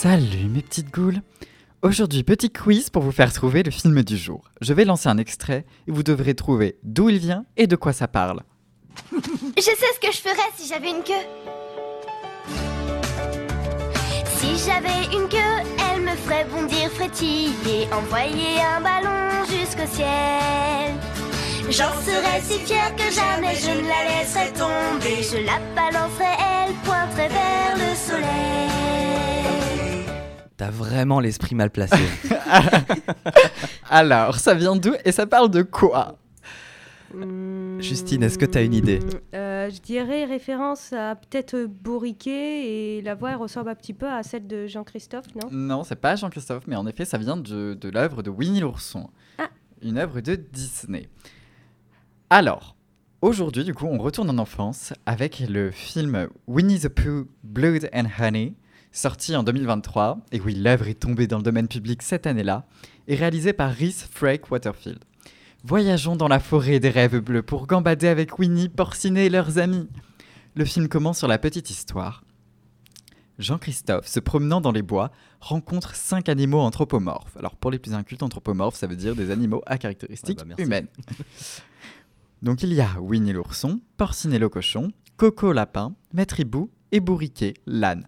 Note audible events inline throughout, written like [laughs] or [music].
Salut mes petites goules Aujourd'hui, petit quiz pour vous faire trouver le film du jour. Je vais lancer un extrait et vous devrez trouver d'où il vient et de quoi ça parle. [laughs] Je sais ce que je ferais si j'avais une queue. Si j'avais une queue, elle me ferait bondir, frétiller, envoyer un ballon jusqu'au ciel. J'en serais si fière que jamais je ne la laisserais tomber. Je la balancerais, elle pointerait vers le soleil. T'as vraiment l'esprit mal placé. [laughs] Alors, ça vient d'où et ça parle de quoi? Justine, est-ce que t'as une idée? Euh, Je dirais référence à peut-être Bourriquet et la voix elle ressemble un petit peu à celle de Jean-Christophe, non? Non, c'est pas Jean-Christophe, mais en effet, ça vient de, de l'œuvre de Winnie l'ourson. Ah. Une œuvre de Disney. Alors, aujourd'hui, du coup, on retourne en enfance avec le film Winnie the Pooh, Blood and Honey, sorti en 2023, et oui, l'œuvre est tombée dans le domaine public cette année-là, et réalisé par Rhys Frake Waterfield. Voyageons dans la forêt des rêves bleus pour gambader avec Winnie, Porcinet et leurs amis. Le film commence sur la petite histoire. Jean-Christophe, se promenant dans les bois, rencontre cinq animaux anthropomorphes. Alors pour les plus incultes, anthropomorphes, ça veut dire des animaux à caractéristiques Ouais, bah, humaines. [laughs] Donc il y a Winnie l'ourson, Porcinet le cochon, Coco lapin, Maître hibou et Bourriquet l'âne.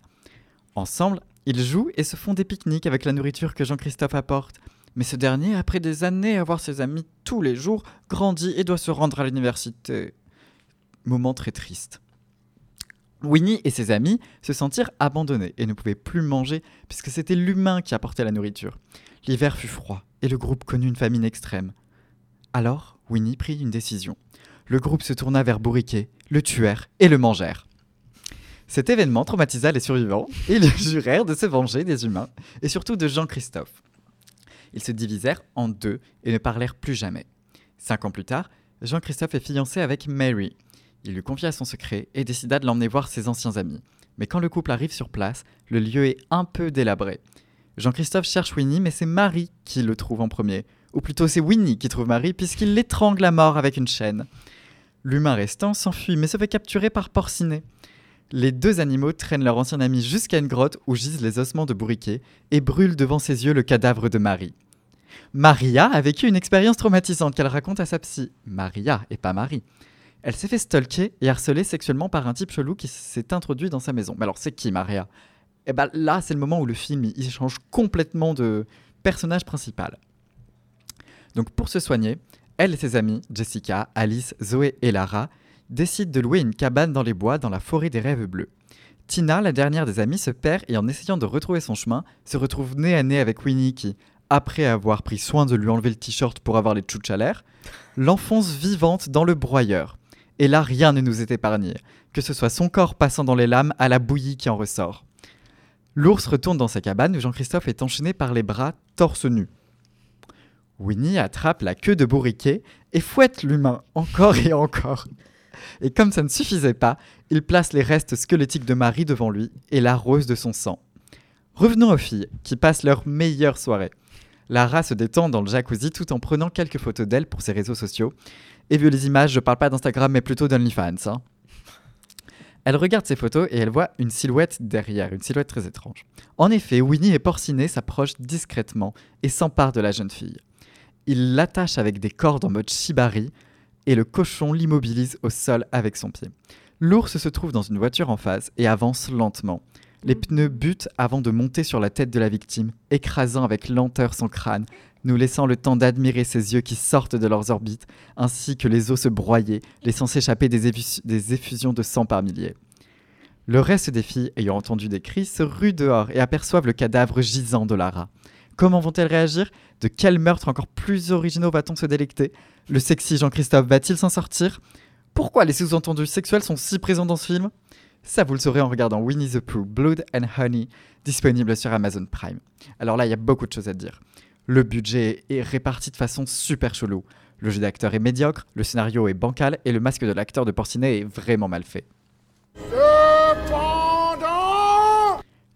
Ensemble, ils jouent et se font des pique-niques avec la nourriture que Jean-Christophe apporte. Mais ce dernier, après des années à voir ses amis tous les jours, grandit et doit se rendre à l'université. Moment très triste. Winnie et ses amis se sentirent abandonnés et ne pouvaient plus manger puisque c'était l'humain qui apportait la nourriture. L'hiver fut froid et le groupe connut une famine extrême. Alors, Winnie prit une décision. Le groupe se tourna vers Bourriquet, le tuèrent et le mangèrent. Cet événement traumatisa les survivants et ils [laughs] jurèrent de se venger des humains et surtout de Jean-Christophe. Ils se divisèrent en deux et ne parlèrent plus jamais. Cinq ans plus tard, Jean-Christophe est fiancé avec Mary. Il lui confia son secret et décida de l'emmener voir ses anciens amis. Mais quand le couple arrive sur place, le lieu est un peu délabré. Jean-Christophe cherche Winnie, mais c'est Marie qui le trouve en premier. Ou plutôt c'est Winnie qui trouve Marie puisqu'il l'étrangle à mort avec une chaîne. L'humain restant s'enfuit mais se fait capturer par Porcinet. Les deux animaux traînent leur ancien ami jusqu'à une grotte où gisent les ossements de Bourriquet et brûlent devant ses yeux le cadavre de Marie. Maria a vécu une expérience traumatisante qu'elle raconte à sa psy. Maria et pas Marie. Elle s'est fait stalker et harceler sexuellement par un type chelou qui s'est introduit dans sa maison. Mais alors c'est qui Maria? Et ben là c'est le moment où le film il il change complètement de personnage principal. Donc pour se soigner, elle et ses amis, Jessica, Alice, Zoé et Lara, décident de louer une cabane dans les bois dans la forêt des rêves bleus. Tina, la dernière des amies, se perd et en essayant de retrouver son chemin, se retrouve nez à nez avec Winnie qui, après avoir pris soin de lui enlever le t-shirt pour avoir les tchouches à l'air, l'enfonce vivante dans le broyeur. Et là, rien ne nous est épargné, que ce soit son corps passant dans les lames à la bouillie qui en ressort. L'ours retourne dans sa cabane où Jean-Christophe est enchaîné par les bras, torse nu. Winnie attrape la queue de Bourriquet et fouette l'humain encore et encore. Et comme ça ne suffisait pas, il place les restes squelettiques de Marie devant lui et l'arrose de son sang. Revenons aux filles, qui passent leur meilleure soirée. Lara se détend dans le jacuzzi tout en prenant quelques photos d'elle pour ses réseaux sociaux. Et vu les images, je parle pas d'Instagram mais plutôt d'OnlyFans. hein. Elle regarde ses photos et elle voit une silhouette derrière, une silhouette très étrange. En effet, Winnie et Porcinet s'approchent discrètement et s'emparent de la jeune fille. Ils l'attachent avec des cordes en mode shibari et le cochon l'immobilise au sol avec son pied. L'ours se trouve dans une voiture en face et avance lentement. Les pneus butent avant de monter sur la tête de la victime, écrasant avec lenteur son crâne, nous laissant le temps d'admirer ses yeux qui sortent de leurs orbites, ainsi que les os se broyer, laissant s'échapper des, des effusions de sang par milliers. Le reste des filles, ayant entendu des cris, se ruent dehors et aperçoivent le cadavre gisant de Lara. Comment vont-elles réagir? De quel meurtre encore plus originaux va-t-on se délecter? Le sexy Jean-Christophe va-t-il s'en sortir? Pourquoi les sous-entendus sexuels sont si présents dans ce film? Ça, vous le saurez en regardant Winnie the Pooh, Blood and Honey, disponible sur Amazon Prime. Alors là, il y a beaucoup de choses à dire. Le budget est réparti de façon super chelou. Le jeu d'acteur est médiocre, le scénario est bancal et le masque de l'acteur de Porcinet est vraiment mal fait.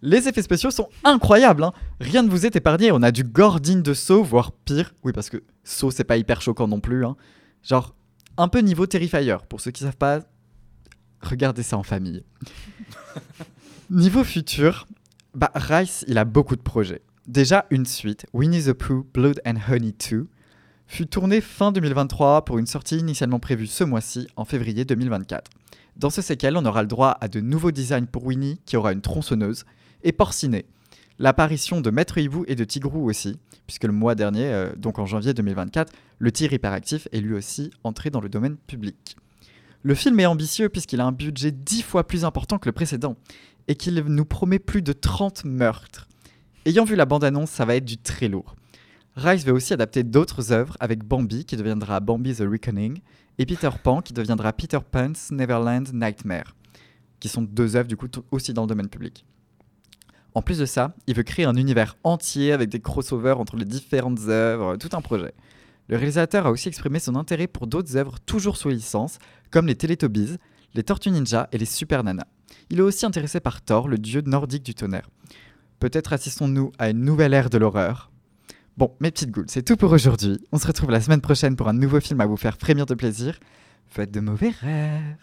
Les effets spéciaux sont incroyables, hein. rien ne vous est épargné. On a du gore de Saw, voire pire. Oui, parce que Saw, c'est pas hyper choquant non plus. hein. Genre, un peu niveau Terrifier. Pour ceux qui savent pas, regardez ça en famille. [laughs] niveau futur, Bah, Rice, il a beaucoup de projets. Déjà, une suite, Winnie the Pooh Blood and Honey 2, fut tournée fin 2023 pour une sortie initialement prévue ce mois-ci, en février 2024. Dans ce séquel, on aura le droit à de nouveaux designs pour Winnie, qui aura une tronçonneuse, et Porcinet. L'apparition de Maître Hibou et de Tigrou aussi, puisque le mois dernier, euh, donc en janvier 2024, le tir hyperactif est lui aussi entré dans le domaine public. Le film est ambitieux puisqu'il a un budget dix fois plus important que le précédent, et qu'il nous promet plus de 30 meurtres. Ayant vu la bande-annonce, ça va être du très lourd. Rice veut aussi adapter d'autres œuvres avec Bambi qui deviendra Bambi the Reckoning et Peter Pan qui deviendra Peter Pan's Neverland Nightmare, qui sont deux œuvres du coup aussi dans le domaine public. En plus de ça, il veut créer un univers entier avec des crossovers entre les différentes œuvres, tout un projet. Le réalisateur a aussi exprimé son intérêt pour d'autres œuvres toujours sous licence, comme les Teletubbies, les Tortues Ninja et les Super Nana. Il est aussi intéressé par Thor, le dieu nordique du tonnerre. Peut-être assistons-nous à une nouvelle ère de l'horreur. Bon, mes petites goules, c'est tout pour aujourd'hui. On se retrouve la semaine prochaine pour un nouveau film à vous faire frémir de plaisir. Faites de mauvais rêves.